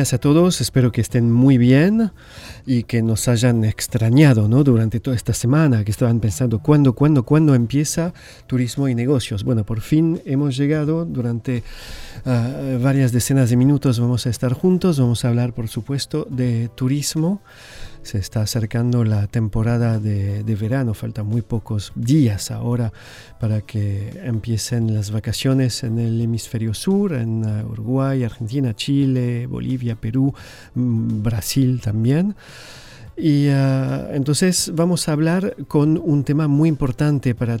días a todos, espero que estén muy bien y que nos hayan extrañado ¿no? durante toda esta semana, que estaban pensando cuándo, cuándo, cuándo empieza turismo y negocios. Bueno, por fin hemos llegado, durante uh, varias decenas de minutos vamos a estar juntos, vamos a hablar por supuesto de turismo se está acercando la temporada de, verano, faltan muy pocos días ahora para que empiecen las vacaciones en el hemisferio sur, en uh, Uruguay, Argentina, Chile, Bolivia, Perú, mm, Brasil también. Y uh, entonces vamos a hablar con un tema muy importante para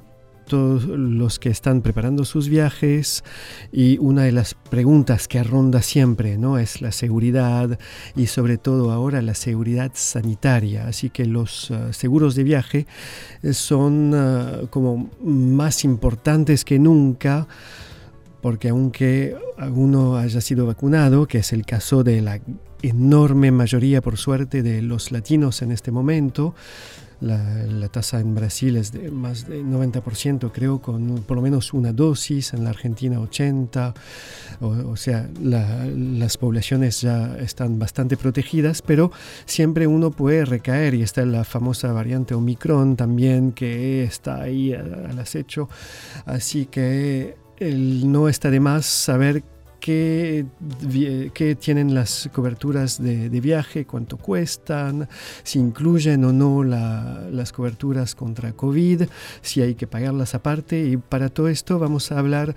los que están preparando sus viajes y una de las preguntas que ronda siempre ¿no? es la seguridad y sobre todo ahora la seguridad sanitaria. Así que los uh, seguros de viaje son uh, como más importantes que nunca porque aunque alguno haya sido vacunado, que es el caso de la enorme mayoría, por suerte, de los latinos en este momento, la, tasa en Brasil es de más de 90%, creo, con por lo menos una dosis, en la Argentina 80%, o, sea, las poblaciones ya están bastante protegidas, pero siempre uno puede recaer y está la famosa variante Omicron también que está ahí al acecho, así que no está de más saber qué, tienen las coberturas de, viaje, cuánto cuestan, si incluyen o no las coberturas contra COVID, si hay que pagarlas aparte. Y para todo esto vamos a hablar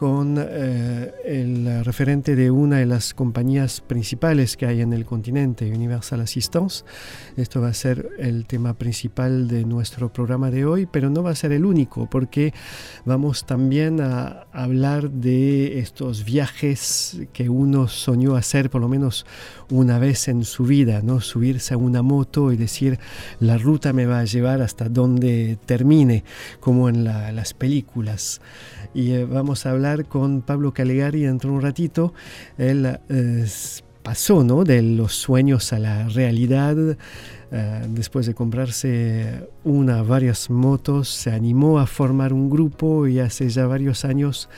con eh, el referente de una de las compañías principales que hay en el continente, Universal Assistance. Esto va a ser el tema principal de nuestro programa de hoy, pero no va a ser el único, porque vamos también a hablar de estos viajes que uno soñó hacer por lo menos una vez en su vida, ¿no? Subirse a una moto y decir, la ruta me va a llevar hasta donde termine, como en las películas. Y eh, vamos a hablar con Pablo Calegari dentro de un ratito. Él eh, pasó de los sueños a la realidad. Eh, después de comprarse una, varias motos, se animó a formar un grupo y hace ya varios años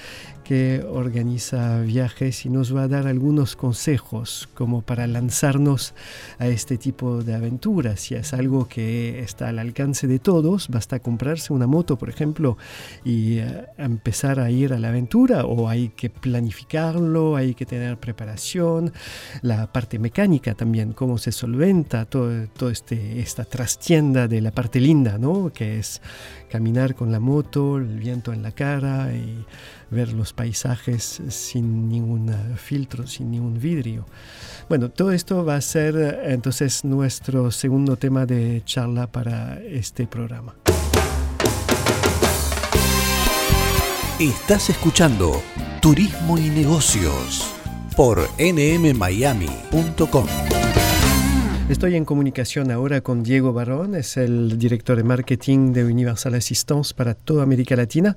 que organiza viajes y nos va a dar algunos consejos como para lanzarnos a este tipo de aventuras. Si es algo que está al alcance de todos, basta comprarse una moto, por ejemplo, y eh, empezar a ir a la aventura o hay que planificarlo, hay que tener preparación, la parte mecánica también, cómo se solventa todo, todo este, esta trastienda de la parte linda, ¿no? que es caminar con la moto, el viento en la cara y ver los paisajes sin ningún eh, filtro, sin ningún vidrio. Bueno, todo esto va a ser eh, entonces nuestro segundo tema de charla para este programa. Estás escuchando Turismo y Negocios por nmmiami.com. Estoy en comunicación ahora con Diego Barón, es el director de marketing de Universal Assistance para toda América Latina.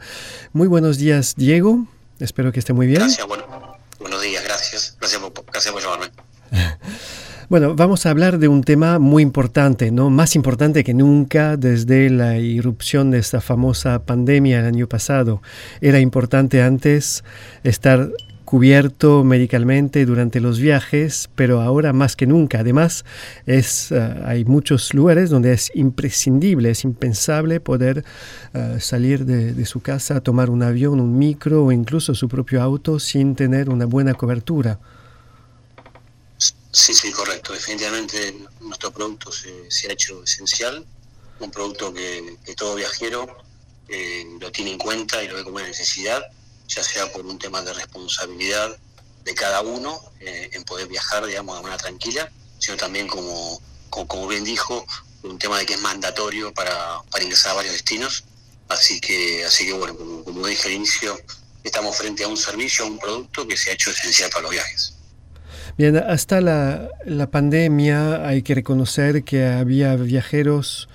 Muy buenos días, Diego. Espero que esté muy bien. Gracias, bueno, buenos días, gracias. Gracias por, gracias por llamarme. Bueno, vamos a hablar de un tema muy importante, ¿no? Más importante que nunca desde la irrupción de esta famosa pandemia el año pasado. Era importante antes estar cubierto médicamente durante los viajes, pero ahora más que nunca. Además, es, eh, hay muchos lugares donde es imprescindible, es impensable poder eh, salir de, su casa, tomar un avión, un micro o incluso su propio auto sin tener una buena cobertura. Sí, sí, correcto. Definitivamente nuestro producto se, ha hecho esencial, un producto que, que todo viajero eh, lo tiene en cuenta y lo ve como una necesidad ya sea por un tema de responsabilidad de cada uno eh, en poder viajar, digamos, de manera tranquila, sino también, como, como, bien dijo, un tema de que es mandatorio para, para ingresar a varios destinos. Así que, así que bueno, como, como dije al inicio, estamos frente a un servicio, a un producto que se ha hecho esencial para los viajes. Bien, hasta la, la pandemia hay que reconocer que había viajeros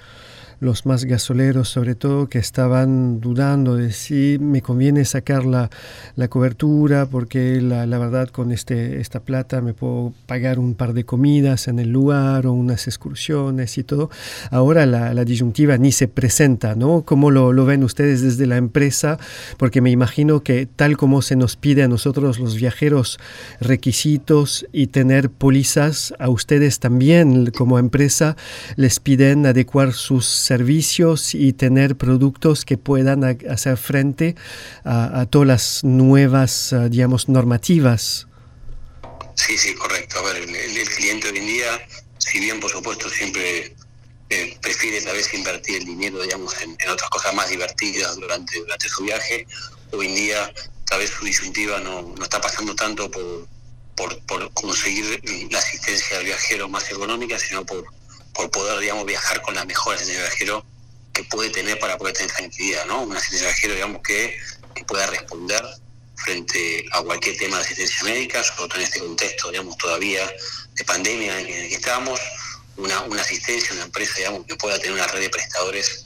los más gasoleros sobre todo que estaban dudando de si me conviene sacar la, la cobertura porque la, la, verdad con este, esta plata me puedo pagar un par de comidas en el lugar o unas excursiones y todo. Ahora la, la disyuntiva ni se presenta, ¿no? ¿Cómo lo, lo ven ustedes desde la empresa? Porque me imagino que tal como se nos pide a nosotros los viajeros requisitos y tener pólizas, a ustedes también como empresa les piden adecuar sus servicios y tener productos que puedan hacer frente a, todas las nuevas, uh, digamos, normativas. Sí, sí, correcto. A ver, el, cliente hoy en día, si bien por supuesto siempre eh, prefiere tal vez invertir el dinero, digamos, en, otras cosas más divertidas durante, durante su viaje, hoy en día tal vez su disyuntiva no, no está pasando tanto por, por conseguir la asistencia al viajero más económica, sino por por poder, digamos, viajar con la mejor asistencia de viajero que puede tener para poder tener tranquilidad, ¿no? Una asistencia de viajero, digamos, que, que pueda responder frente a cualquier tema de asistencia médica, sobre todo en este contexto, digamos, todavía de pandemia en el que estamos, una, una asistencia, una empresa, digamos, que pueda tener una red de prestadores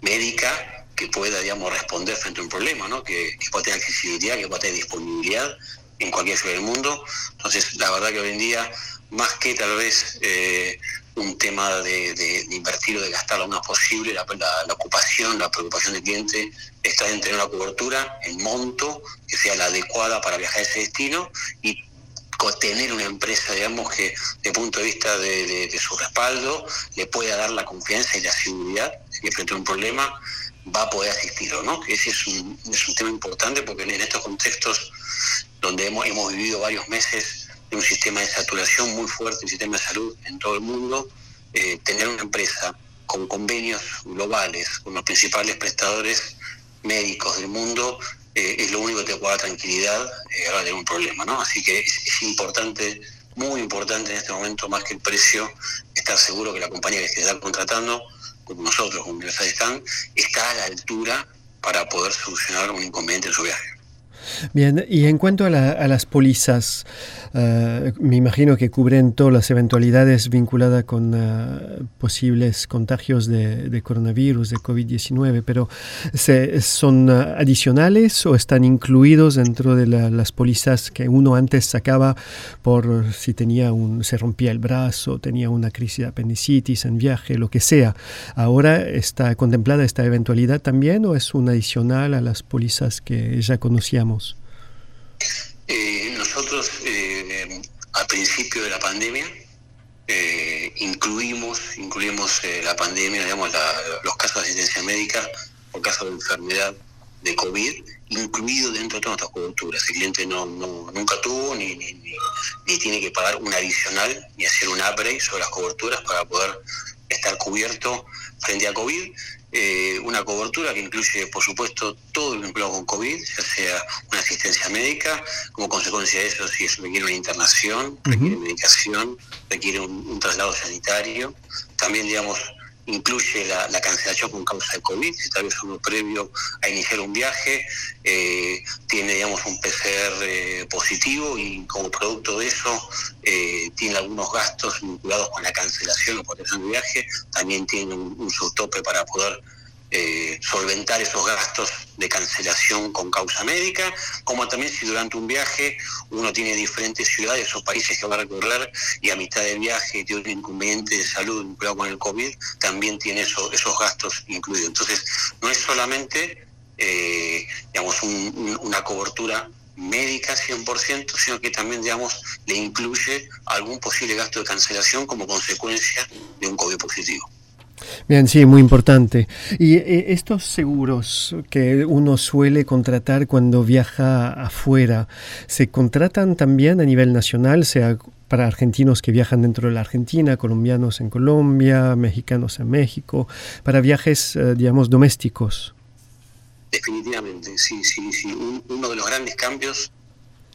médica que pueda, digamos, responder frente a un problema, ¿no? Que, que pueda tener accesibilidad, que pueda tener disponibilidad en cualquier ciudad del mundo. Entonces, la verdad que hoy en día, más que tal vez eh, un tema de, invertir o de gastar lo más posible, la, ocupación, la preocupación del cliente está en tener una cobertura, el monto, que sea la adecuada para viajar a ese destino y tener una empresa, digamos, que de punto de vista de, su respaldo le pueda dar la confianza y la seguridad que frente a un problema va a poder asistirlo, ¿no? Que ese es un, es un tema importante porque en estos contextos donde hemos, hemos vivido varios meses un sistema de saturación muy fuerte, un sistema de salud en todo el mundo, eh, tener una empresa con convenios globales con los principales prestadores médicos del mundo eh, es lo único que te puede dar tranquilidad eh, a tener un problema, ¿no? Así que es, es, importante, muy importante en este momento, más que el precio, estar seguro que la compañía que se está contratando, como nosotros, como Universal están, está a la altura para poder solucionar un inconveniente en su viaje. Bien, y en cuanto a, la, las pólizas, uh, me imagino que cubren todas las eventualidades vinculadas con uh, posibles contagios de, coronavirus, de COVID-19, pero se, ¿son uh, adicionales o están incluidos dentro de la, las pólizas que uno antes sacaba por si tenía un, se rompía el brazo, tenía una crisis de apendicitis en viaje, lo que sea? ¿Ahora está contemplada esta eventualidad también o es un adicional a las pólizas que ya conocíamos? Eh, nosotros eh, al principio de la pandemia eh, incluimos, incluimos eh, la pandemia, digamos, la, los casos de asistencia médica por caso de enfermedad de COVID, incluido dentro de todas nuestras coberturas. El cliente no, no nunca tuvo ni, ni, ni, ni, tiene que pagar un adicional ni hacer un upgrade sobre las coberturas para poder estar cubierto frente a COVID eh, una cobertura que incluye, por supuesto, todo el empleo con COVID, ya sea una asistencia médica, como consecuencia de eso, si eso requiere una internación, requiere uh -huh. medicación, requiere un, un, traslado sanitario, también, digamos, incluye la, la, cancelación con causa de COVID, si tal vez uno previo a iniciar un viaje eh, tiene, digamos, un PCR eh, positivo y como producto de eso eh, tiene algunos gastos vinculados con la cancelación o protección de viaje, también tiene un, un subtope para poder eh, solventar esos gastos de cancelación con causa médica, como también si durante un viaje uno tiene diferentes ciudades o países que va a recorrer y a mitad del viaje tiene un inconveniente de salud vinculado con el COVID, también tiene eso, esos gastos incluidos. Entonces, no es solamente, eh, digamos, un, un, una cobertura médica 100%, sino que también, digamos, le incluye algún posible gasto de cancelación como consecuencia de un COVID positivo. Bien, sí, muy importante. Y eh, estos seguros que uno suele contratar cuando viaja afuera, ¿se contratan también a nivel nacional, sea para argentinos que viajan dentro de la Argentina, colombianos en Colombia, mexicanos en México, para viajes, eh, digamos, domésticos? Definitivamente, sí, sí, sí. uno de los grandes cambios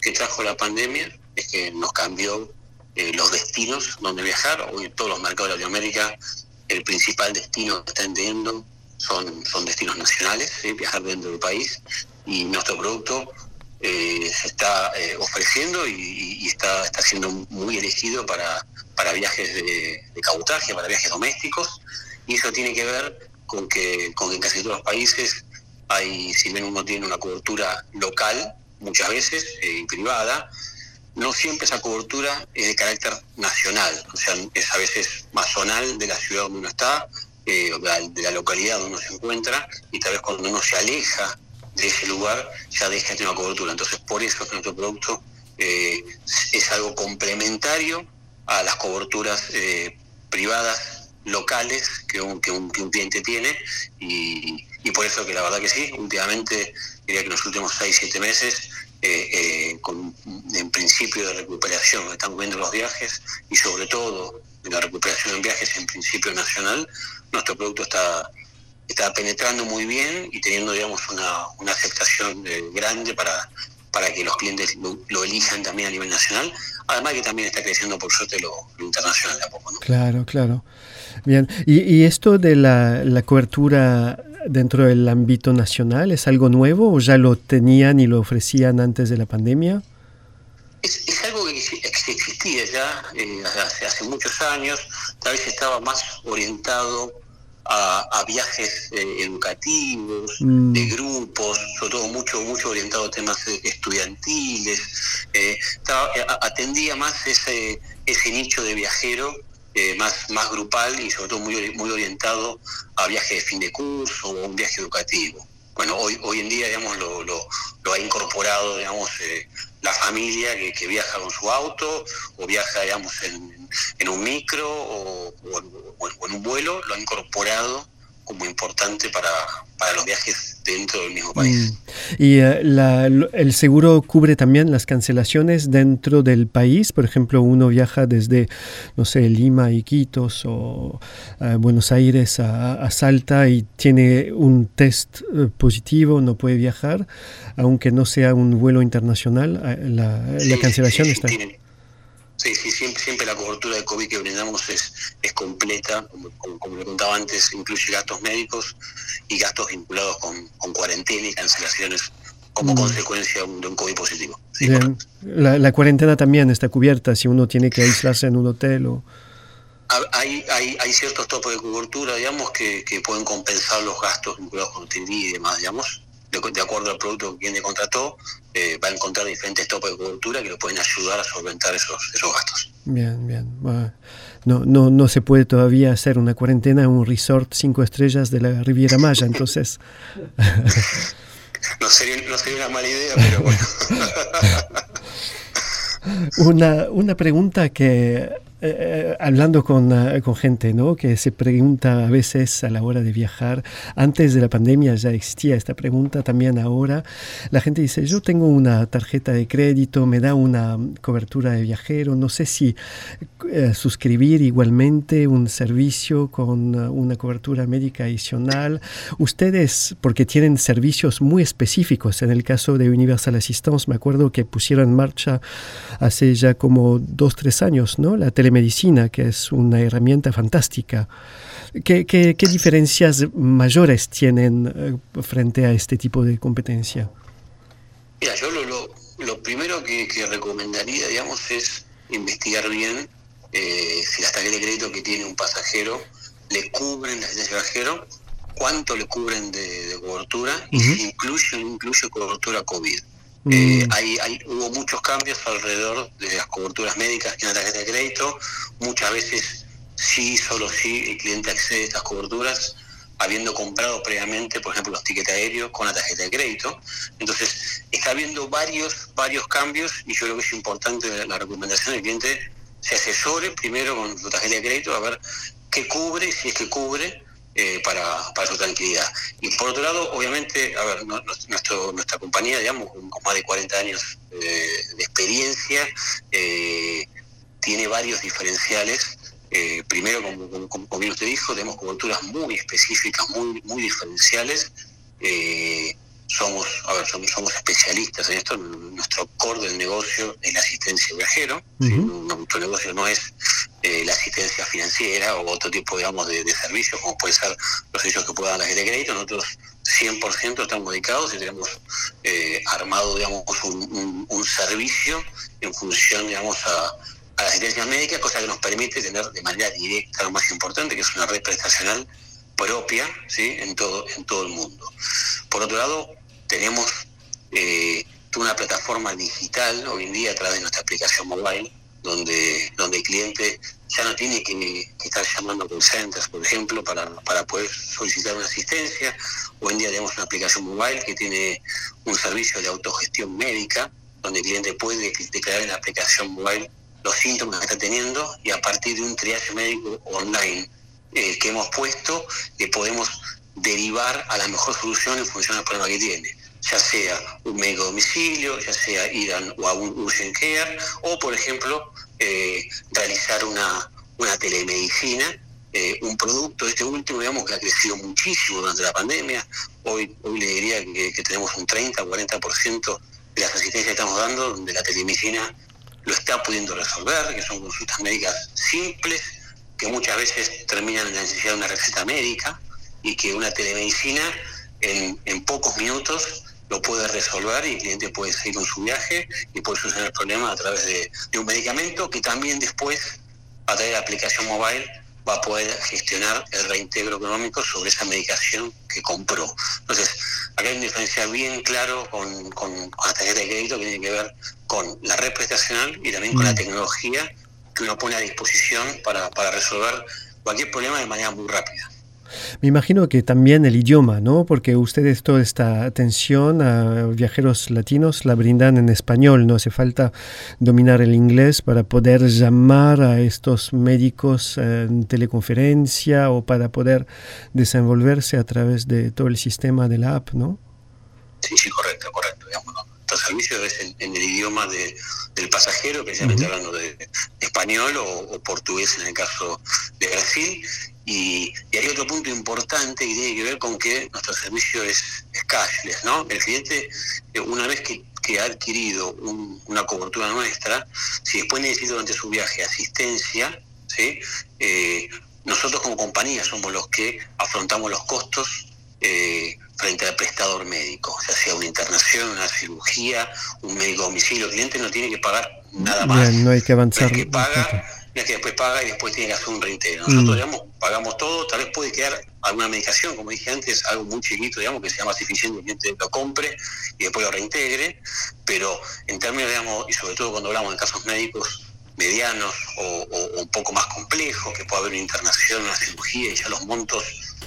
que trajo la pandemia es que nos cambió eh, los destinos donde viajar. Hoy todos los mercados de Latinoamérica el principal destino que está entendiendo son, son destinos nacionales, viajar dentro del país, y nuestro producto eh, se está eh, ofreciendo y, está, está siendo muy elegido para, para viajes de, de cabotaje, para viajes domésticos, y eso tiene que ver con que, con que en casi todos los países hay, si bien uno tiene una cobertura local, muchas veces, eh, privada, no siempre esa cobertura es de carácter nacional, o sea, es a veces más zonal de la ciudad donde uno está, eh, de la localidad donde uno se encuentra, y tal vez cuando uno se aleja de ese lugar ya deja de tener una cobertura. Entonces, por eso es que nuestro producto eh, es algo complementario a las coberturas eh, privadas locales que un, que un, cliente tiene y, y, por eso que la verdad que sí, últimamente, diría que en los últimos 6, 7 meses eh, eh, con, en principio de recuperación, estamos viendo los viajes y sobre todo la recuperación en viajes en principio nacional, nuestro producto está, está penetrando muy bien y teniendo digamos una, una aceptación eh, grande para, para que los clientes lo, elijan también a nivel nacional, además que también está creciendo por suerte lo, internacional de a poco. Claro, claro. Bien, y, y esto de la, la cobertura dentro del ámbito nacional? ¿Es algo nuevo o ya lo tenían y lo ofrecían antes de la pandemia? Es, algo que existía ya eh, hace, muchos años, tal vez estaba más orientado a, viajes eh, educativos, mm. de grupos, sobre todo mucho, mucho orientado a temas eh, estudiantiles, atendía más ese, ese nicho de viajero eh, más, más grupal y sobre todo muy, muy orientado a viajes de fin de curso o un viaje educativo. Bueno, hoy, hoy en día, digamos, lo, lo, ha incorporado, digamos, eh, la familia que, que, viaja con su auto o viaja, digamos, en, en un micro o, o, en un vuelo, lo ha incorporado como importante para, para los viajes dentro del mismo país. Mm. ¿Y eh, el seguro cubre también las cancelaciones dentro del país? Por ejemplo, uno viaja desde, no sé, Lima, Iquitos o eh, Buenos Aires a, Salta y tiene un test eh, positivo, no puede viajar, aunque no sea un vuelo internacional, la, la cancelación está... Sí, sí, siempre, siempre la cobertura de COVID que brindamos es, es completa, como, como, le contaba antes, incluye gastos médicos y gastos vinculados con, con cuarentena y cancelaciones como mm. consecuencia de un, COVID positivo. la, la, cuarentena también está cubierta si uno tiene que aislarse en un hotel o... Hay, hay, hay ciertos topos de cobertura, digamos, que, que pueden compensar los gastos vinculados con hotelía y demás, digamos de, acuerdo al producto que quien le contrató, eh, va a encontrar diferentes topos de cobertura que lo pueden ayudar a solventar esos, esos gastos. Bien, bien. no, no, no se puede todavía hacer una cuarentena en un resort cinco estrellas de la Riviera Maya, entonces... no, sería, no sería una mala idea, pero bueno. una, una pregunta que eh, hablando con, eh, con, gente ¿no? que se pregunta a veces a la hora de viajar, antes de la pandemia ya existía esta pregunta, también ahora la gente dice, yo tengo una tarjeta de crédito, me da una cobertura de viajero, no sé si eh, suscribir igualmente un servicio con una cobertura médica adicional. Ustedes, porque tienen servicios muy específicos, en el caso de Universal Assistance, me acuerdo que pusieron en marcha hace ya como dos, tres años, ¿no? La telemedicina, que es una herramienta fantástica. ¿Qué, qué, qué diferencias mayores tienen eh, frente a este tipo de competencia? Mira, yo lo, lo, lo primero que, que, recomendaría, digamos, es investigar bien eh, si la tarjeta de crédito que tiene un pasajero le cubren la asistencia viajero, cuánto le cubren de, cobertura y si incluye o no incluye cobertura COVID. Eh, mm. hay, hay, hubo muchos cambios alrededor de las coberturas médicas en la tarjeta de crédito. Muchas veces sí, solo sí, el cliente accede a estas coberturas, habiendo comprado previamente, por ejemplo, los tickets aéreos con la tarjeta de crédito. Entonces, está habiendo varios, varios cambios y yo creo que es importante la recomendación del cliente se asesore primero con su tarjeta de crédito a ver qué cubre, si es que cubre, eh, para, para, su tranquilidad. Y por otro lado, obviamente, a ver, nuestro, nuestra compañía, digamos, con, más de 40 años eh, de experiencia, eh, tiene varios diferenciales. primero, como, como, bien usted dijo, tenemos coberturas muy específicas, muy, muy diferenciales somos, a ver, somos, especialistas en esto. Nuestro core del negocio es la asistencia viajero. Nuestro negocio no es eh, la asistencia financiera o otro tipo, digamos, de, servicios, como puede ser los servicios que pueda dar la gente de crédito. Nosotros 100% estamos dedicados y tenemos eh, armado, digamos, un, servicio en función, digamos, a, a la asistencia médica, cosa que nos permite tener de manera directa lo más importante, que es una red prestacional propia ¿sí? en, todo, en todo el mundo. Por otro lado, tenemos eh, una plataforma digital hoy en día a través de nuestra aplicación mobile, donde, donde el cliente ya no tiene que, estar llamando a call centers, por ejemplo, para, para poder solicitar una asistencia. Hoy en día tenemos una aplicación mobile que tiene un servicio de autogestión médica, donde el cliente puede declarar en la aplicación mobile los síntomas que está teniendo y a partir de un triaje médico online eh, que hemos puesto, le podemos derivar a la mejor solución en función del problema que tiene, ya sea un médico domicilio, ya sea ir a, o a un urgent care, o por ejemplo, eh, realizar una, una telemedicina, eh, un producto, este último, digamos, que ha crecido muchísimo durante la pandemia. Hoy, hoy le diría que, que tenemos un 30 o 40% de las asistencias que estamos dando, donde la telemedicina lo está pudiendo resolver, que son consultas médicas simples, que muchas veces terminan en la necesidad de una receta médica y que una telemedicina en, pocos minutos lo puede resolver y el cliente puede seguir con su viaje y puede solucionar el problema a través de, un medicamento que también después, a través de la aplicación mobile, va a poder gestionar el reintegro económico sobre esa medicación que compró. Entonces, acá hay un diferencial bien claro con, con, la tarjeta de crédito que tiene que ver con la red prestacional y también con la mm. tecnología que uno pone a disposición para, para resolver cualquier problema de manera muy rápida. Me imagino que también el idioma, ¿no? Porque ustedes toda esta atención a viajeros latinos la brindan en español, no hace falta dominar el inglés para poder llamar a estos médicos en teleconferencia o para poder desenvolverse a través de todo el sistema de la app, ¿no? Sí, sí, correcto, correcto. Digamos, Nuestro servicio es en, el idioma del pasajero, precisamente hablando de, español o, portugués en el caso de Brasil, y, hay otro punto importante que tiene que ver con que nuestro servicio es, cashless, ¿no? El cliente, eh, una vez que, ha adquirido una cobertura nuestra, si después necesita durante su viaje asistencia, ¿sí? Eh, nosotros como compañía somos los que afrontamos los costos eh, frente al prestador médico, ya sea una internación, una cirugía, un médico domicilio. El cliente no tiene que pagar nada más. no hay que avanzar. que paga que después paga y después tiene que hacer un reintegro. Nosotros, mm. digamos, pagamos todo, tal vez puede quedar alguna medicación, como dije antes, algo muy chiquito, digamos, que sea más eficiente el cliente lo compre y después lo reintegre, pero en términos, digamos, y sobre todo cuando hablamos de casos médicos medianos o, un poco más complejos, que puede haber una internación, una cirugía y ya los montos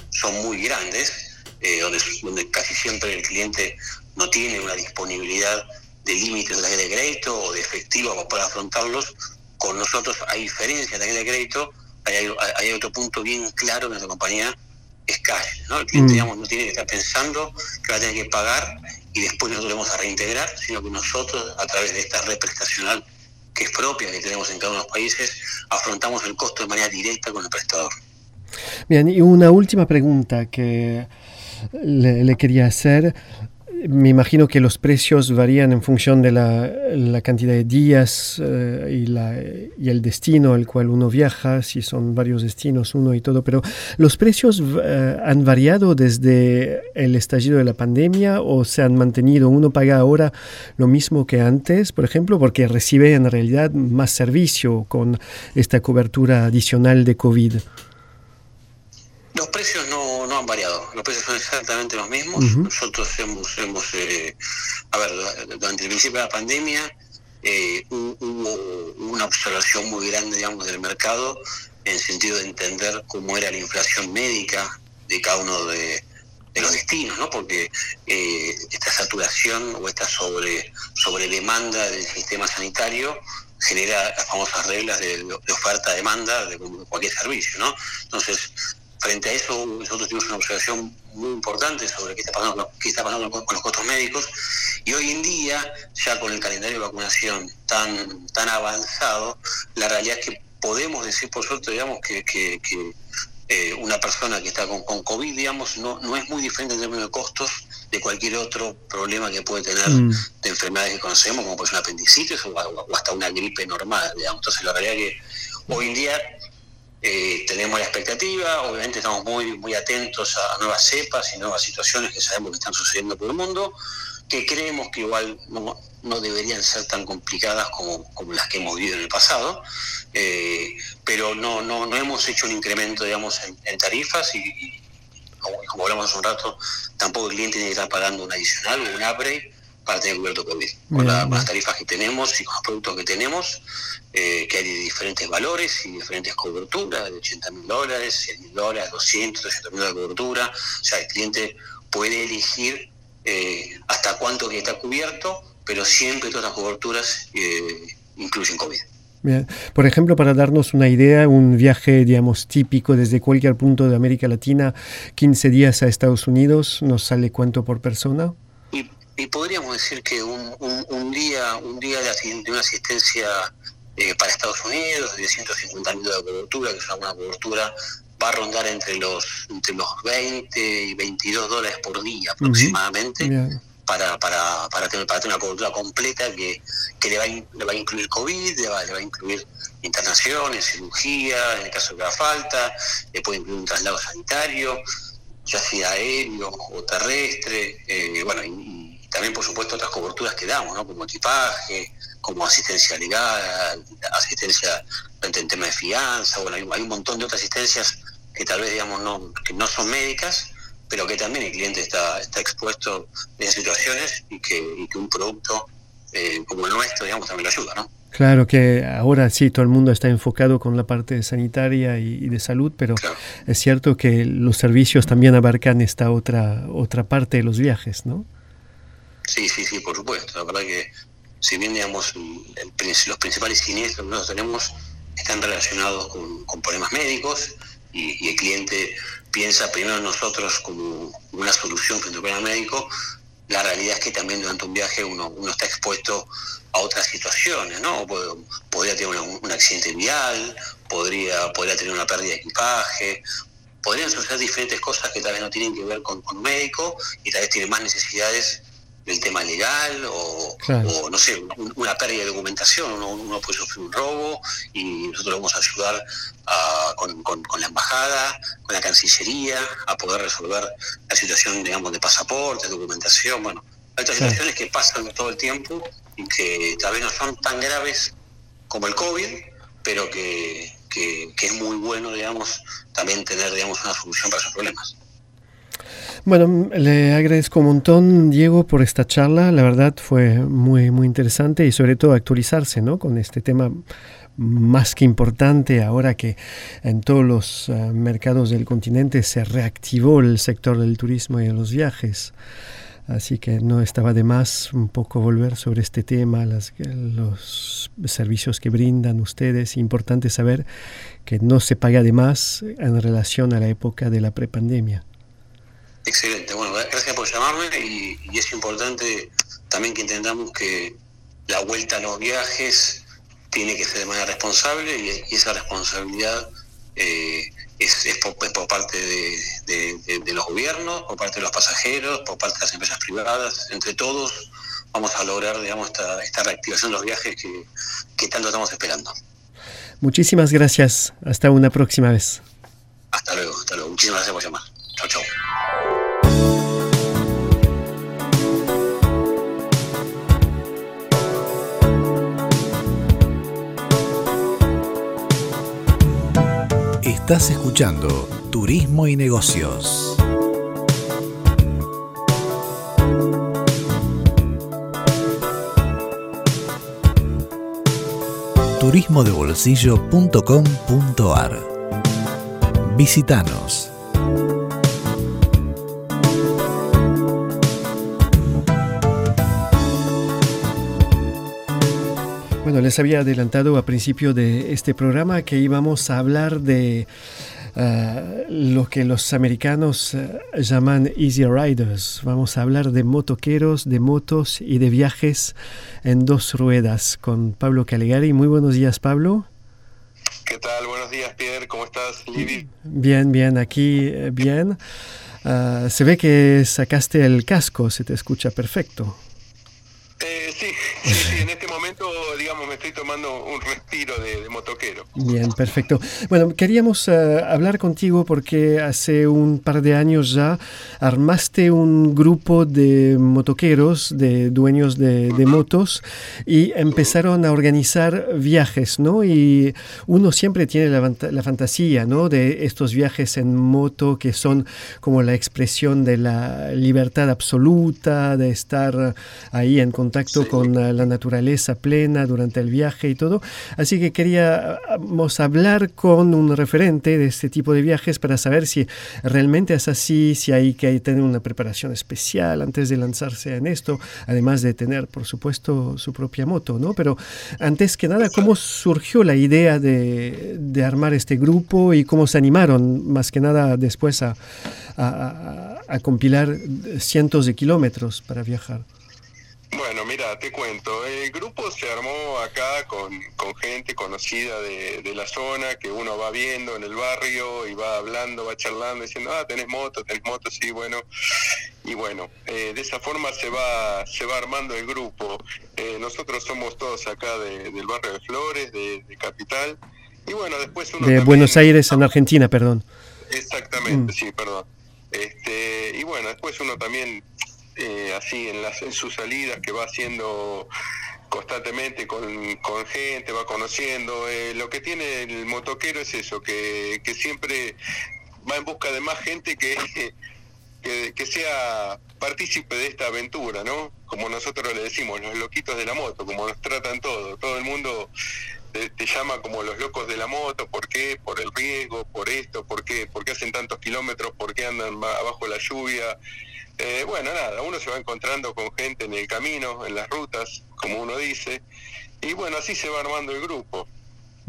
son muy grandes, eh, donde, casi siempre el cliente no tiene una disponibilidad de límites de crédito o de efectivo para poder afrontarlos, con nosotros, a diferencia de la de crédito, hay, otro punto bien claro en nuestra compañía, es cash. ¿no? El cliente mm. no tiene que estar pensando que va a tener que pagar y después nosotros lo vamos a reintegrar, sino que nosotros, a través de esta red prestacional que es propia, que tenemos en cada uno de los países, afrontamos el costo de manera directa con el prestador. Bien, y una última pregunta que le quería hacer. Me imagino que los precios varían en función de la, cantidad de días eh, y, la, y, el destino al cual uno viaja, si son varios destinos, uno y todo, pero ¿los precios eh, han variado desde el estallido de la pandemia o se han mantenido? ¿Uno paga ahora lo mismo que antes, por ejemplo, porque recibe en realidad más servicio con esta cobertura adicional de COVID? Los precios no han variado, los precios son exactamente los mismos. Nosotros hemos, hemos eh, a ver, durante el principio de la pandemia eh, hubo una observación muy grande, digamos, del mercado en el sentido de entender cómo era la inflación médica de cada uno de, los destinos, ¿no? Porque eh, esta saturación o esta sobre, sobre demanda del sistema sanitario genera las famosas reglas de, oferta-demanda de cualquier servicio, ¿no? Entonces, frente a eso, nosotros tuvimos una observación muy importante sobre qué está pasando, qué está pasando con, los costos médicos y hoy en día, ya con el calendario de vacunación tan, tan avanzado, la realidad es que podemos decir, por suerte, digamos, que, que, eh, una persona que está con, con COVID, digamos, no, no es muy diferente en términos de costos de cualquier otro problema que puede tener mm. de enfermedades que conocemos, como puede ser una apendicitis o, hasta una gripe normal, digamos. Entonces, la realidad es que hoy en día eh, tenemos la expectativa, obviamente estamos muy, muy atentos a nuevas cepas y nuevas situaciones que sabemos que están sucediendo por el mundo, que creemos que igual no, no deberían ser tan complicadas como, como, las que hemos vivido en el pasado, eh, pero no, no, no hemos hecho un incremento, digamos, en, tarifas y como, hablamos hace un rato, tampoco el cliente tiene que estar pagando un adicional o un upgrade para tener cubierto COVID. Con, las tarifas que tenemos y con los productos que tenemos, eh, que hay diferentes valores y diferentes coberturas, de 80 mil dólares, 100 mil dólares, 200, 300 mil de cobertura. O sea, el cliente puede elegir eh, hasta cuánto que está cubierto, pero siempre todas las coberturas eh, incluyen COVID. Por ejemplo, para darnos una idea, un viaje, digamos, típico desde cualquier punto de América Latina, 15 días a Estados Unidos, ¿nos sale cuánto por persona? Y, podríamos decir que un, un, día un día de, una asistencia eh, para Estados Unidos de 150 mil de cobertura, que es una buena cobertura, va a rondar entre los entre los 20 y 22 dólares por día aproximadamente para, para, para, tener, para tener una cobertura completa que, que le, va a, le va a incluir COVID, le va, le va a incluir internaciones, cirugía, en el caso que haga falta, le puede incluir un traslado sanitario, ya sea aéreo o terrestre, eh, bueno, y, también por supuesto otras coberturas que damos, ¿no? como equipaje, como asistencia legal, asistencia en tema de fianza, bueno, hay, hay, un montón de otras asistencias que tal vez digamos no, que no son médicas, pero que también el cliente está, está expuesto en situaciones y que, un producto eh, como el nuestro, digamos, también lo ayuda, ¿no? Claro que ahora sí, todo el mundo está enfocado con la parte sanitaria y, de salud, pero es cierto que los servicios también abarcan esta otra otra parte de los viajes, ¿no? Sí, sí, sí, por supuesto. La verdad que si bien, digamos, los principales siniestros que nosotros tenemos están relacionados con, problemas médicos y, el cliente piensa primero en nosotros como una solución frente al problema médico, la realidad es que también durante un viaje uno, uno está expuesto a otras situaciones, ¿no? Podría tener un, accidente vial, podría, podría tener una pérdida de equipaje, podrían suceder diferentes cosas que tal vez no tienen que ver con, con un médico y tal vez tienen más necesidades del tema legal o, no sé, una pérdida de documentación, uno, puede sufrir un robo y nosotros vamos a ayudar con, la embajada, con la Cancillería, a poder resolver la situación, digamos, de pasaporte, documentación, bueno, hay otras situaciones que pasan todo el tiempo y que tal vez no son tan graves como el COVID, pero que, que, que es muy bueno, digamos, también tener, digamos, una solución para esos problemas. Bueno, le agradezco un montón, Diego, por esta charla. La verdad fue muy, muy interesante y sobre todo actualizarse ¿no? con este tema más que importante ahora que en todos los eh, mercados del continente se reactivó el sector del turismo y de los viajes. Así que no estaba de más un poco volver sobre este tema, las, los servicios que brindan ustedes. Importante saber que no se paga de más en relación a la época de la prepandemia. Excelente, bueno, gracias por llamarme y, es importante también que entendamos que la vuelta a los viajes tiene que ser de manera responsable y, esa responsabilidad eh, es, por, parte de, los gobiernos, por parte de los pasajeros, por parte de las empresas privadas, entre todos vamos a lograr digamos, esta, esta reactivación de los viajes que, que tanto estamos esperando. Muchísimas gracias, hasta una próxima vez. Hasta luego, hasta luego, muchísimas gracias por llamar. Chao, chao. Estás escuchando Turismo y Negocios. turismodebolsillo.com.ar Visítanos. Bueno, les había adelantado a principio de este programa que íbamos a hablar de uh, lo que los americanos uh, llaman Easy Riders. Vamos a hablar de motoqueros, de motos y de viajes en dos ruedas con Pablo Caligari. Muy buenos días, Pablo. ¿Qué tal? Buenos días, Pierre. ¿Cómo estás, Libby? Bien, bien, aquí eh, bien. Uh, se ve que sacaste el casco, se te escucha perfecto. Eh, sí, sí, sí, en este momento, digamos, me estoy tomando un respiro de, de motoquero. Bien, perfecto. Bueno, queríamos uh, hablar contigo porque hace un par de años ya armaste un grupo de motoqueros, de dueños de, de motos, y empezaron a organizar viajes, ¿no? Y uno siempre tiene la, la, fantasía, ¿no? De estos viajes en moto que son como la expresión de la libertad absoluta, de estar ahí en contacto contacto sí. con la naturaleza plena durante el viaje y todo. Así que queríamos hablar con un referente de este tipo de viajes para saber si realmente es así, si hay que tener una preparación especial antes de lanzarse en esto, además de tener, por supuesto, su propia moto, ¿no? Pero antes que nada, ¿cómo surgió la idea de, armar este grupo y cómo se animaron, más que nada, después a, a compilar cientos de kilómetros para viajar? Bueno, mira, te cuento. El grupo se armó acá con, con gente conocida de, de, la zona que uno va viendo en el barrio y va hablando, va charlando, diciendo, ah, tenés moto, tenés moto, sí, bueno. Y bueno, eh, de esa forma se va, se va armando el grupo. Eh, nosotros somos todos acá de, del barrio de Flores, de, de Capital. Y bueno, después uno... De también, Buenos Aires, en Argentina, perdón. Exactamente, mm. sí, perdón. Este, y bueno, después uno también eh, así en, las, en sus salidas que va haciendo constantemente con, gente, va conociendo. Eh, lo que tiene el motoquero es eso, que, que siempre va en busca de más gente que, que, que, sea partícipe de esta aventura, ¿no? Como nosotros le decimos, los loquitos de la moto, como nos tratan todo. Todo el mundo te, te, llama como los locos de la moto, ¿por qué? Por el riesgo, por esto, ¿por qué? ¿Por qué hacen tantos kilómetros? ¿Por qué andan abajo la lluvia? Eh, bueno, nada, uno se va encontrando con gente en el camino, en las rutas, como uno dice, y bueno, así se va armando el grupo.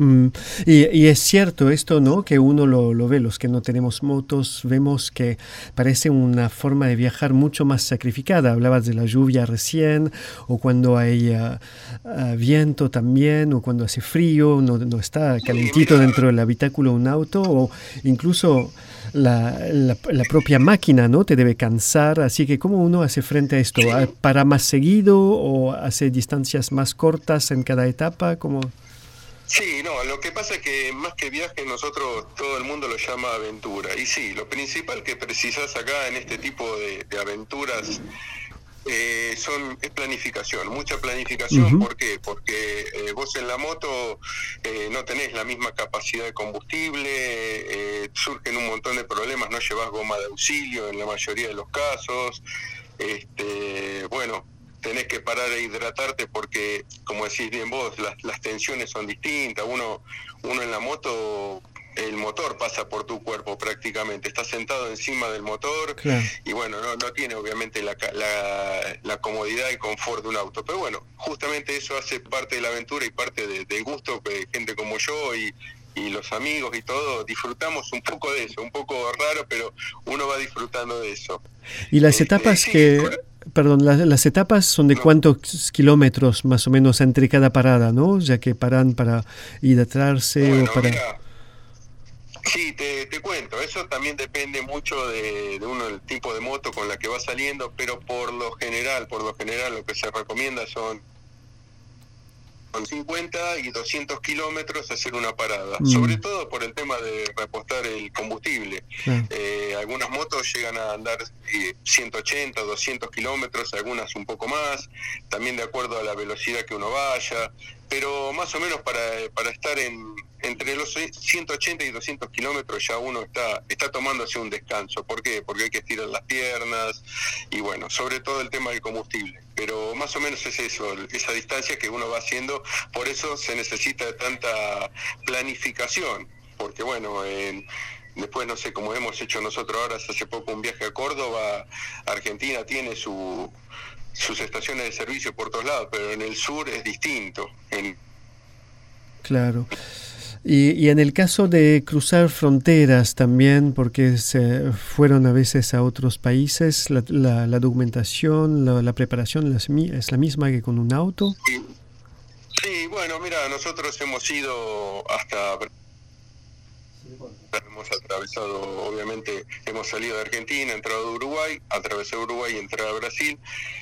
Mm, y, y, es cierto esto, ¿no? Que uno lo, lo, ve, los que no tenemos motos, vemos que parece una forma de viajar mucho más sacrificada. Hablabas de la lluvia recién, o cuando hay uh, uh, viento también, o cuando hace frío, no, no está calentito dentro del habitáculo un auto, o incluso la, la, la, propia máquina no te debe cansar, así que ¿cómo uno hace frente a esto? ¿Para más seguido o hace distancias más cortas en cada etapa? ¿Cómo? Sí, no, lo que pasa es que más que viaje nosotros todo el mundo lo llama aventura. Y sí, lo principal que precisas acá en este tipo de, de aventuras eh, son es planificación, mucha planificación. Uh -huh. ¿Por qué? Porque eh, vos en la moto eh, no tenés la misma capacidad de combustible, eh, surgen un montón de problemas, no llevas goma de auxilio en la mayoría de los casos. Este, bueno, tenés que parar e hidratarte porque, como decís bien vos, las, las tensiones son distintas. Uno, uno en la moto el motor pasa por tu cuerpo prácticamente, estás sentado encima del motor claro. y bueno, no, no tiene obviamente la, la, la, comodidad y confort de un auto, pero bueno, justamente eso hace parte de la aventura y parte de, del gusto que gente como yo y, y los amigos y todo, disfrutamos un poco de eso, un poco raro, pero uno va disfrutando de eso. Y las este, etapas sí, que... Perdón, las, las, etapas son de cuántos kilómetros más o menos entre cada parada, ¿no? Ya que paran para hidratarse bueno, o para... Mira, Sí, te, te, cuento, eso también depende mucho de, de, uno el tipo de moto con la que va saliendo, pero por lo general, por lo general lo que se recomienda son con 50 y 200 kilómetros hacer una parada, mm. sobre todo por el tema de repostar el combustible. Eh, algunas motos llegan a andar eh, 180, 200 kilómetros, algunas un poco más, también de acuerdo a la velocidad que uno vaya, pero más o menos para, para estar en, entre los 180 y 200 kilómetros ya uno está, está tomándose un descanso. ¿Por qué? Porque hay que estirar las piernas y bueno, sobre todo el tema del combustible. Pero más o menos es eso, esa distancia que uno va haciendo, por eso se necesita tanta planificación, porque bueno, en, después no sé, como hemos hecho nosotros ahora hace poco un viaje a Córdoba, Argentina tiene su sus estaciones de servicio por todos lados, pero en el sur es distinto. En, Claro. Y, en el caso de cruzar fronteras también, porque se fueron a veces a otros países, la, la, documentación, la, preparación es la misma que con un auto. Sí, bueno, mira, nosotros hemos ido hasta Hemos atravesado, obviamente, hemos salido de Argentina, entrado a Uruguay, atravesé Uruguay y entrado a Brasil.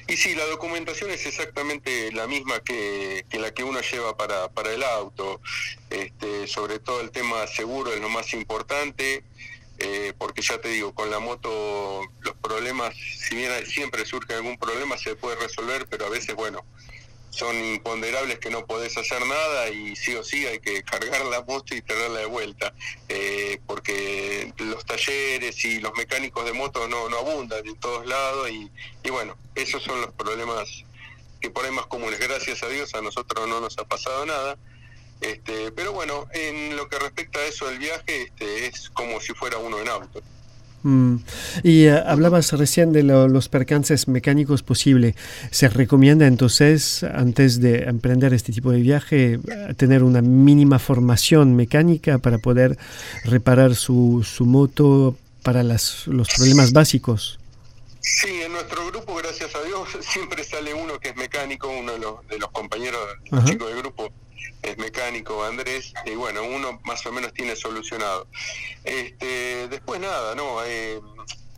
Y sí, la documentación es exactamente la misma que, la que uno lleva para, para el auto. Este, sobre todo el tema seguro es lo más importante. Eh, porque ya te digo, con la moto los problemas, si bien siempre surge algún problema, se puede resolver, pero a veces, bueno, son imponderables que no podés hacer nada y sí o sí hay que cargar la moto y tenerla de vuelta, eh, porque los talleres y los mecánicos de moto no, no abundan en todos lados y, y bueno, esos son los problemas que por ahí más comunes. Gracias a Dios a nosotros no nos ha pasado nada. Este, pero bueno, en lo que respecta a eso del viaje, este, es como si fuera uno en auto. Mm. Y eh, hablabas recién de los percances mecánicos posibles. ¿Se recomienda entonces, antes de emprender este tipo de viaje, tener una mínima formación mecánica para poder reparar su, su moto para las, los problemas básicos? Sí, en nuestro grupo, gracias a Dios, siempre sale uno que es mecánico, uno de los, de los compañeros, chicos del grupo es mecánico Andrés, y bueno, uno más o menos tiene solucionado. Este, después nada, ¿no? Eh,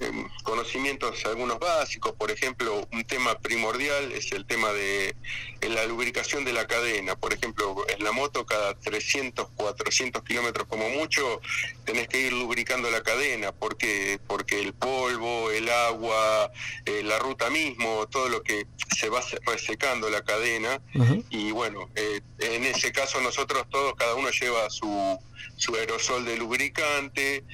em, conocimientos algunos básicos, por ejemplo, un tema primordial es el tema de la lubricación de la cadena. Por ejemplo, en la moto cada 300, 400 kilómetros como mucho, tenés que ir lubricando la cadena. ¿Por Porque el polvo, el agua, eh, la ruta mismo, todo lo que se va resecando la cadena. Y bueno, eh, en ese caso nosotros todos, cada uno lleva su, su aerosol de lubricante.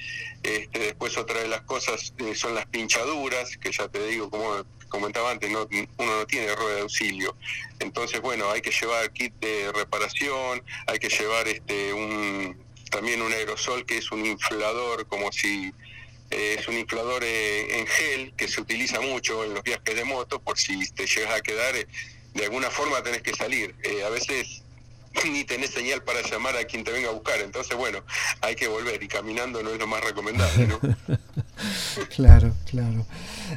Este, después otra de las cosas eh, son las pinchaduras, que ya te digo, como comentaba antes, no, uno no tiene rueda de auxilio. Entonces, bueno, hay que llevar kit de reparación, hay que llevar este un también un aerosol que es un inflador, como si eh, es un inflador eh, en gel que se utiliza mucho en los viajes de moto, por si te llegas a quedar, de alguna forma tenés que salir. a veces ni tenés señal para llamar a quien te venga a buscar. Entonces, bueno, hay que volver y caminando no es lo más recomendable, ¿no? claro, claro.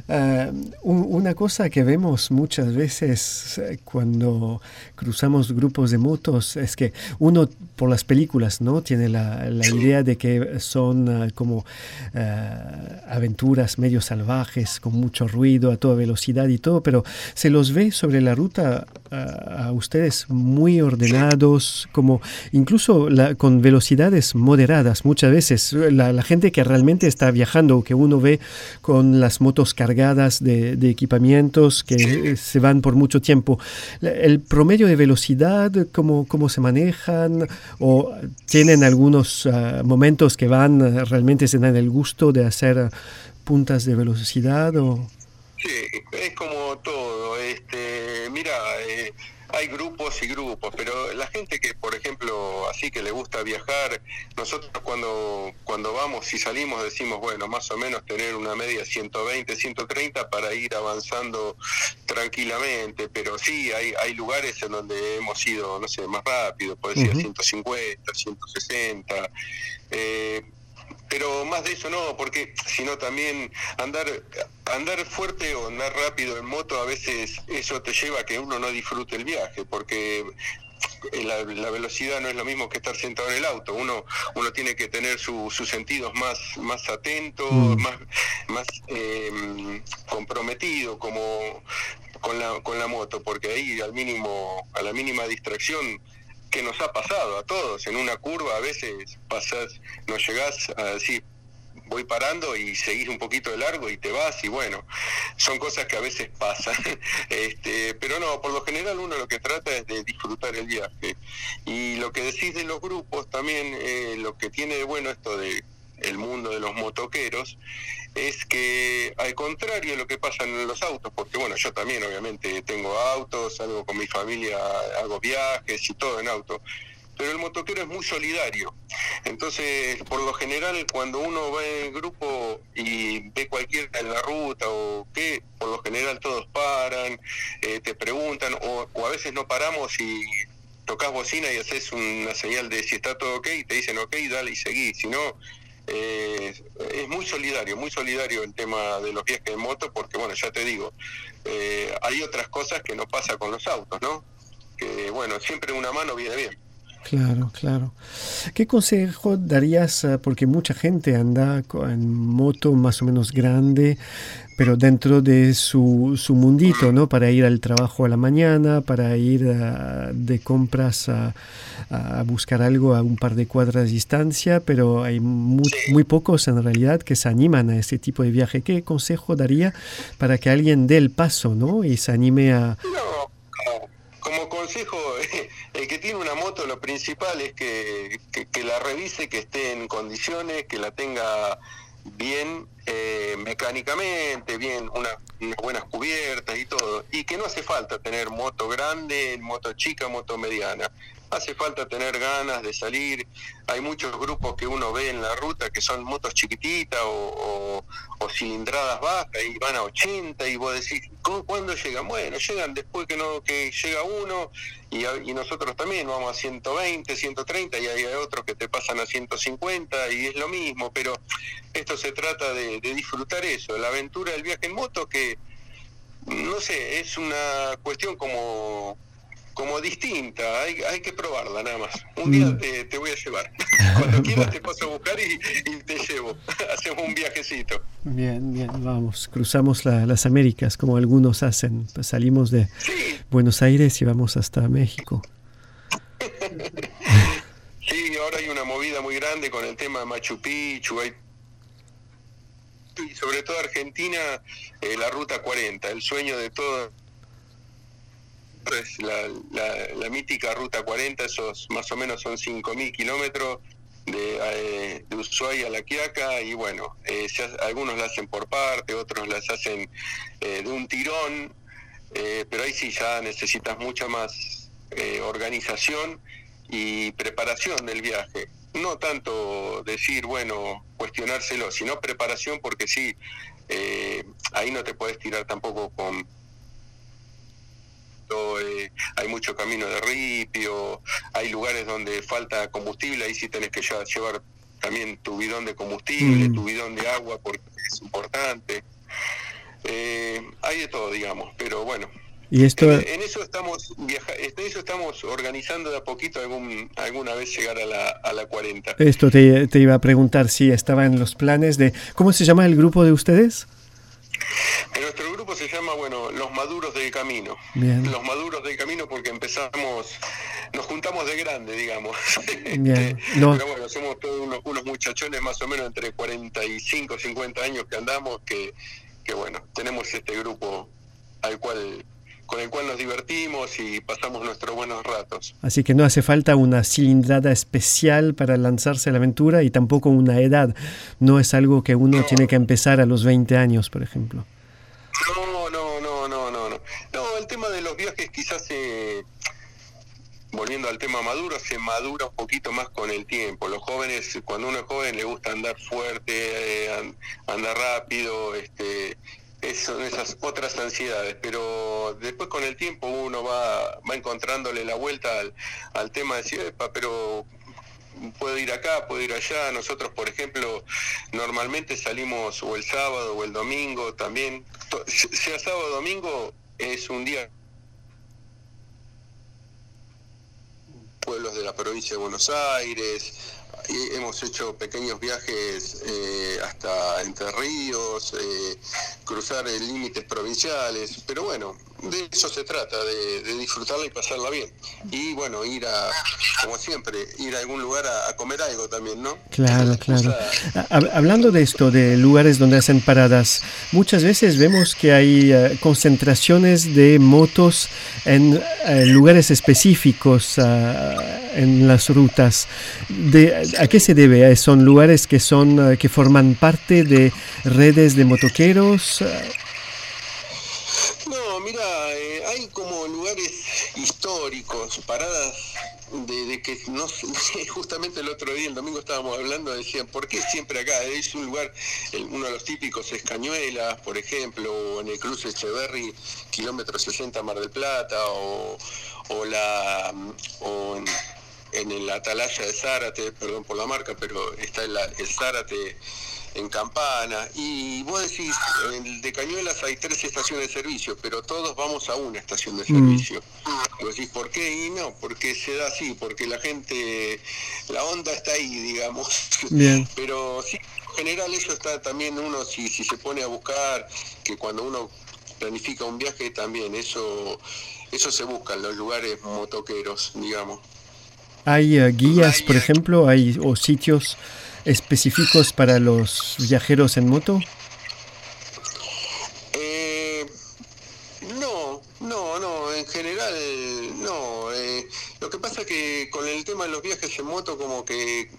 Ah, una cosa que vemos muchas veces eh, cuando cruzamos grupos de motos es que uno por las películas no tiene la, idea de que son ah, como ah, aventuras medio salvajes con mucho ruido a toda velocidad y todo, pero se los ve sobre la ruta a ustedes muy ordenados, como incluso con velocidades moderadas. Muchas veces la, gente que realmente está viajando, que uno ve con las motos cargadas de, equipamientos que se van por mucho tiempo, el promedio de velocidad, cómo, cómo se manejan, o tienen algunos ah, momentos que van realmente se dan el gusto de hacer puntas de velocidad o Sí, es como todo. Este, mira, eh, hay grupos y grupos, pero la gente que, por ejemplo, así que le gusta viajar, nosotros cuando cuando vamos y salimos decimos, bueno, más o menos tener una media 120, 130 para ir avanzando tranquilamente, pero sí, hay, hay lugares en donde hemos ido, no sé, más rápido, puede ser 150, 160. Eh, pero más de eso no, porque sino también andar andar fuerte o andar rápido en moto a veces eso te lleva a que uno no disfrute el viaje, porque la, velocidad no es lo mismo que estar sentado en el auto. Uno uno tiene que tener sus sentidos más más atentos, mm. más más eh, comprometido como con la con la moto, porque ahí al mínimo a la mínima distracción que nos ha pasado a todos. En una curva a veces pasas, no llegás a decir, voy parando y seguís un poquito de largo y te vas y bueno, son cosas que a veces pasan. este, pero no, por lo general uno lo que trata es de disfrutar el viaje. Y lo que decís de los grupos también, eh, lo que tiene de bueno esto de el mundo de los motoqueros, es que al contrario de lo que pasa en los autos, porque bueno, yo también obviamente tengo autos, salgo con mi familia, hago viajes y todo en auto, pero el motoquero es muy solidario. Entonces, por lo general, cuando uno va en grupo y ve cualquiera en la ruta o qué, por lo general todos paran, eh, te preguntan, o, o a veces no paramos y tocas bocina y haces una señal de si está todo ok, te dicen ok, dale y seguí. Si no, es muy solidario, muy solidario el tema de los viajes en moto, porque bueno, ya te digo, eh, hay otras cosas que no pasa con los autos, ¿no? Que bueno, siempre una mano viene bien. Claro, claro. ¿Qué consejo darías? Eh, porque mucha gente anda en moto más o menos grande, pero dentro de su, su mundito, ¿no? Para ir al trabajo a la mañana, para ir eh, de compras a, buscar algo a un par de cuadras de distancia, pero hay muy, muy, pocos en realidad que se animan a ese tipo de viaje. ¿Qué consejo daría para que alguien dé el paso, ¿no? Y se anime a... No, como consejo... el que tiene una moto lo principal es que, la revise, que esté en condiciones, que la tenga bien eh, mecánicamente, bien unas buenas cubiertas y todo. Y que no hace falta tener moto grande, moto chica, moto mediana hace falta tener ganas de salir. Hay muchos grupos que uno ve en la ruta que son motos chiquititas o, cilindradas bajas y van a 80 y vos decís, ¿cuándo llegan? Bueno, llegan después que no que llega uno y, nosotros también vamos a 120, 130 y hay otros que te pasan a 150 y es lo mismo, pero esto se trata de, de disfrutar eso, la aventura del viaje en moto que, no sé, es una cuestión como como distinta, hay, hay que probarla nada más. Un día mm. te, voy a llevar. Cuando quieras te paso a buscar y, te llevo. Hacemos un viajecito. Bien, bien, vamos. Cruzamos las Américas como algunos hacen. Pues salimos de Buenos Aires y vamos hasta México. sí, ahora hay una movida muy grande con el tema de Machu Picchu. Hay y sobre todo Argentina, eh, la Ruta 40, el sueño de todo es la, mítica Ruta 40, esos más o menos son 5.000 kilómetros de, eh, de, Ushuaia a La Quiaca y bueno, eh, algunos la hacen por parte, otros las hacen eh, de un tirón, pero ahí sí ya necesitas mucha más organización y preparación del viaje. No tanto decir, bueno, cuestionárselo, sino preparación porque sí, ahí no te puedes tirar tampoco con eh, hay mucho camino de ripio, hay lugares donde falta combustible, ahí sí tenés que llevar también tu bidón de combustible, mm. tu bidón de agua, porque es importante. Eh, hay de todo, digamos, pero bueno. Y esto... en, eso estamos viaja en eso estamos organizando de a poquito algún, alguna vez llegar a la, a la 40. Esto te, te iba a preguntar si estaba en los planes de... ¿Cómo se llama el grupo de ustedes? Nuestro grupo se llama, bueno, Los Maduros del Camino. Los Maduros del Camino porque empezamos, nos juntamos de grande, digamos. Este, pero bueno, somos todos unos, muchachones más o menos entre 45 50 años que andamos, que, que bueno, tenemos este grupo al cual con el cual nos divertimos y pasamos nuestros buenos ratos. Así que no hace falta una cilindrada especial para lanzarse a la aventura y tampoco una edad. No es algo que uno tiene que empezar a los 20 años, por ejemplo. No, no, no, no, no. No, no el tema de los viajes quizás se... volviendo al tema maduro, se madura un poquito más con el tiempo. Los jóvenes, cuando uno es joven, le gusta andar fuerte, eh, andar rápido, este, son esas otras ansiedades, pero después con el tiempo uno va, va encontrándole la vuelta al, al tema de decir, pero puedo ir acá, puedo ir allá. Nosotros, por ejemplo, normalmente salimos o el sábado o el domingo también. Sea sábado o domingo, es un día pueblos de la provincia de Buenos Aires, hemos hecho pequeños viajes eh, hasta Entre Ríos, eh, cruzar límites provinciales, pero bueno, de eso se trata, de, disfrutarla y pasarla bien. Y bueno, ir a, como siempre, ir a algún lugar a, comer algo también, ¿no? Claro, claro. Hablando de esto, de lugares donde hacen paradas, muchas veces vemos que hay eh, concentraciones de motos en lugares específicos en las rutas. De, ¿A qué se debe? ¿Son lugares que, son, que forman parte de redes de motoqueros? No, mira, eh, hay como lugares históricos, paradas de, que no justamente el otro día, el domingo estábamos hablando, decían, ¿por qué siempre acá? Es un lugar, uno de los típicos es Cañuelas, por ejemplo, o en el cruce Echeverry, kilómetro 60 Mar del Plata, o, o la o en, el Atalaya de Zárate, perdón por la marca, pero está el, el Zárate en Campana. Y vos decís, en de Cañuelas hay tres estaciones de servicio, pero todos vamos a una estación de mm. servicio. Y vos decís, ¿por qué? Y no, porque se da así, porque la gente, la onda está ahí, digamos. Pero sí, en general eso está también uno, si, si se pone a buscar, que cuando uno planifica un viaje también, eso, eso se busca en los lugares motoqueros, digamos. ¿Hay eh, guías, por ejemplo, hay o sitios específicos para los viajeros en moto? Eh, no, no, no, en general no. Eh, lo que pasa que con el tema de los viajes en moto como que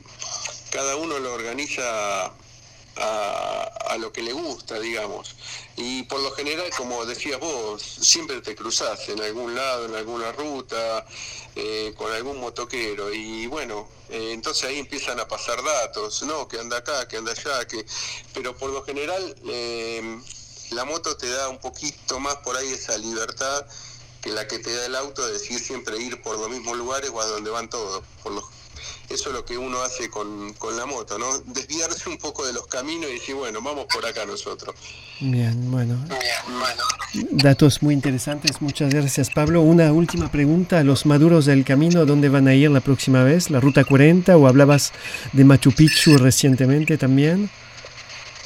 cada uno lo organiza a, lo que le gusta, digamos. Y por lo general, como decías vos, siempre te cruzás en algún lado, en alguna ruta, eh, con algún motoquero. Y bueno, eh, entonces ahí empiezan a pasar datos, ¿no? Que anda acá, que anda allá, que... Pero por lo general, eh, la moto te da un poquito más por ahí esa libertad que la que te da el auto de decir siempre ir por los mismos lugares o a donde van todos. Por los eso es lo que uno hace con, la moto, ¿no? Desviarse un poco de los caminos y decir, bueno, vamos por acá nosotros. Bien, bueno. Datos muy interesantes, muchas gracias Pablo. Una última pregunta, los maduros del camino, ¿dónde van a ir la próxima vez? ¿La Ruta 40 o hablabas de Machu Picchu recientemente también?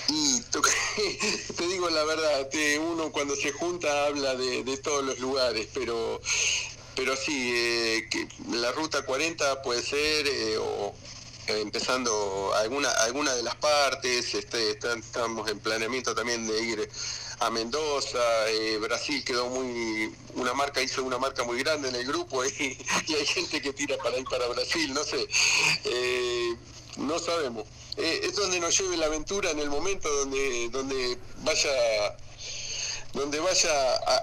Y te digo la verdad, uno cuando se junta habla de, de todos los lugares, pero pero sí, eh, que la ruta 40 puede ser, eh, o eh, empezando alguna, alguna de las partes, este, estamos en planeamiento también de ir a Mendoza, Brasil quedó muy, una marca hizo una marca muy grande en el grupo y, hay gente que tira para ir para Brasil, no sé, no sabemos. es donde nos lleve la aventura en el momento donde, donde vaya donde vaya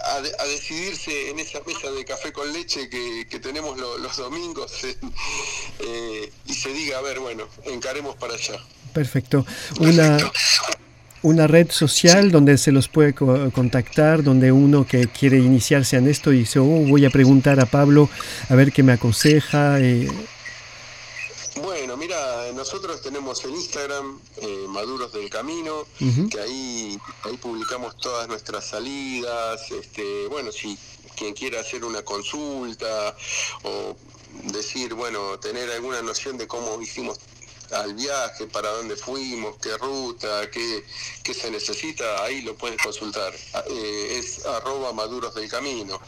a, decidirse en esa mesa de café con leche que, tenemos los domingos eh, y se diga, a ver, bueno, encaremos para allá. Perfecto. Una, una red social donde se los puede contactar, donde uno que quiere iniciarse en esto y dice, oh, voy a preguntar a Pablo a ver qué me aconseja. Eh, nosotros tenemos en Instagram eh, Maduros del Camino, que ahí, ahí publicamos todas nuestras salidas. Este, bueno, si quien quiera hacer una consulta o decir, bueno, tener alguna noción de cómo hicimos al viaje, para dónde fuimos, qué ruta, qué, qué se necesita, ahí lo pueden consultar. Eh, es arroba maduros del camino.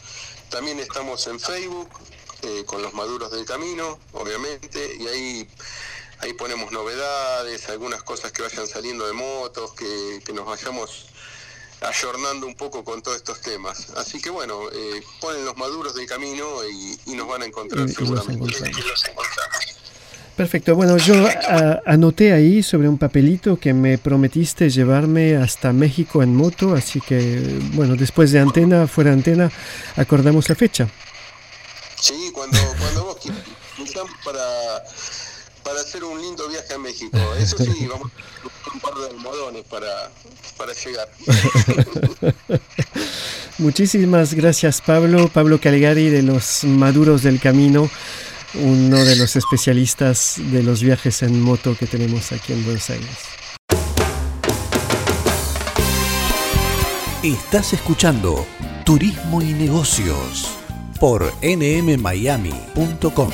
También estamos en Facebook, eh, con los maduros del camino, obviamente, y ahí, ahí ponemos novedades, algunas cosas que vayan saliendo de motos, que, nos vayamos ayornando un poco con todos estos temas. Así que bueno, eh, ponen los maduros del camino y, nos van a encontrar seguramente. Perfecto, bueno, yo anoté ahí sobre un papelito que me prometiste llevarme hasta México en moto, así que bueno, después de antena, fuera antena, acordamos la fecha. Sí, cuando, cuando vos quieras, para, para hacer un lindo viaje a México. Eso sí, vamos a un par de almohadones para, para llegar. Muchísimas gracias Pablo, Pablo Caligari de los Maduros del Camino, uno de los especialistas de los viajes en moto que tenemos aquí en Buenos Aires. Estás escuchando Turismo y Negocios por nmmiami.com.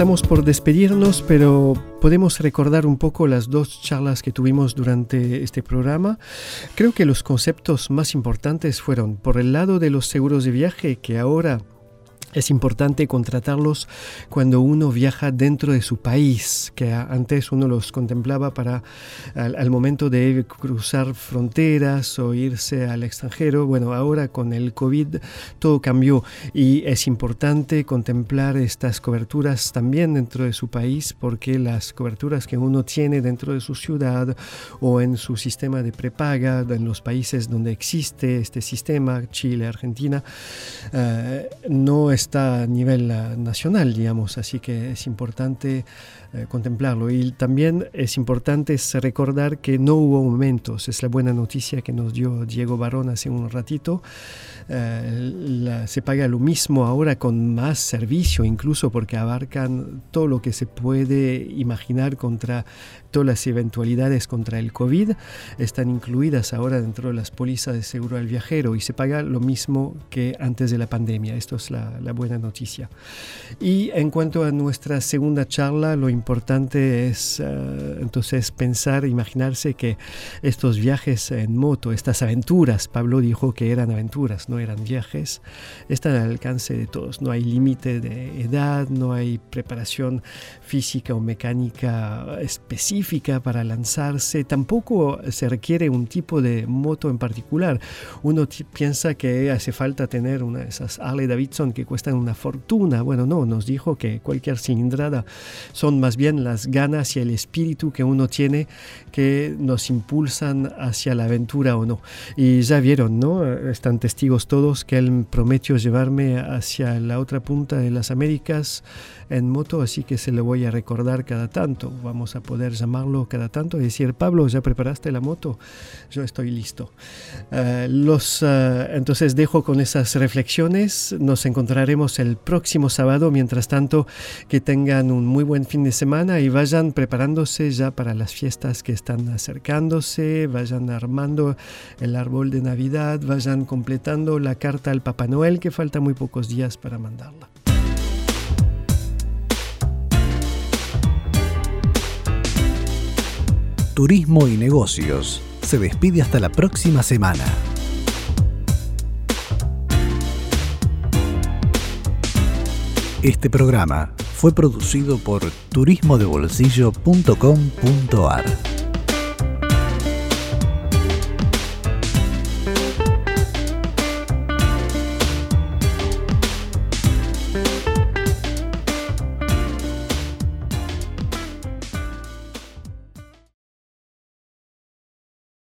Estamos por despedirnos, pero podemos recordar un poco las dos charlas que tuvimos durante este programa. Creo que los conceptos más importantes fueron, por el lado de los seguros de viaje, que ahora es importante contratarlos cuando uno viaja dentro de su país, que antes uno los contemplaba para al, momento de cruzar fronteras o irse al extranjero. Bueno, ahora con el COVID todo cambió y es importante contemplar estas coberturas también dentro de su país porque las coberturas que uno tiene dentro de su ciudad o en su sistema de prepaga en los países donde existe este sistema, Chile, Argentina, eh, no es está a nivel nacional, digamos, así que es importante contemplarlo. Y también es importante recordar que no hubo momentos, es la buena noticia que nos dio Diego Barón hace un ratito. se paga lo mismo ahora con más servicio, incluso porque abarcan todo lo que se puede imaginar contra todas las eventualidades contra el COVID están incluidas ahora dentro de las pólizas de seguro al viajero y se paga lo mismo que antes de la pandemia. Esto es la, buena noticia. Y en cuanto a nuestra segunda charla, lo importante es eh, entonces pensar, imaginarse que estos viajes en moto, estas aventuras, Pablo dijo que eran aventuras, no eran viajes, están al alcance de todos. No hay límite de edad, no hay preparación física o mecánica específica para lanzarse, tampoco se requiere un tipo de moto en particular. Uno piensa que hace falta tener una de esas Harley Davidson que cuestan una fortuna. Bueno, no, nos dijo que cualquier cilindrada son más bien las ganas y el espíritu que uno tiene que nos impulsan hacia la aventura o no. Y ya vieron, ¿no? Están testigos todos que él prometió llevarme hacia la otra punta de las Américas en moto, así que se lo voy a recordar cada tanto. Vamos a poder llamarlo cada tanto y decir, Pablo, ¿ya preparaste la moto? Yo estoy listo. Eh, los, eh, entonces dejo con esas reflexiones. Nos encontraremos el próximo sábado. Mientras tanto, que tengan un muy buen fin de semana y vayan preparándose ya para las fiestas que están acercándose, vayan armando el árbol de Navidad, vayan completando la carta al Papá Noel que falta muy pocos días para mandarla. Turismo y Negocios se despide hasta la próxima semana. Este programa fue producido por turismodebolsillo.com.ar.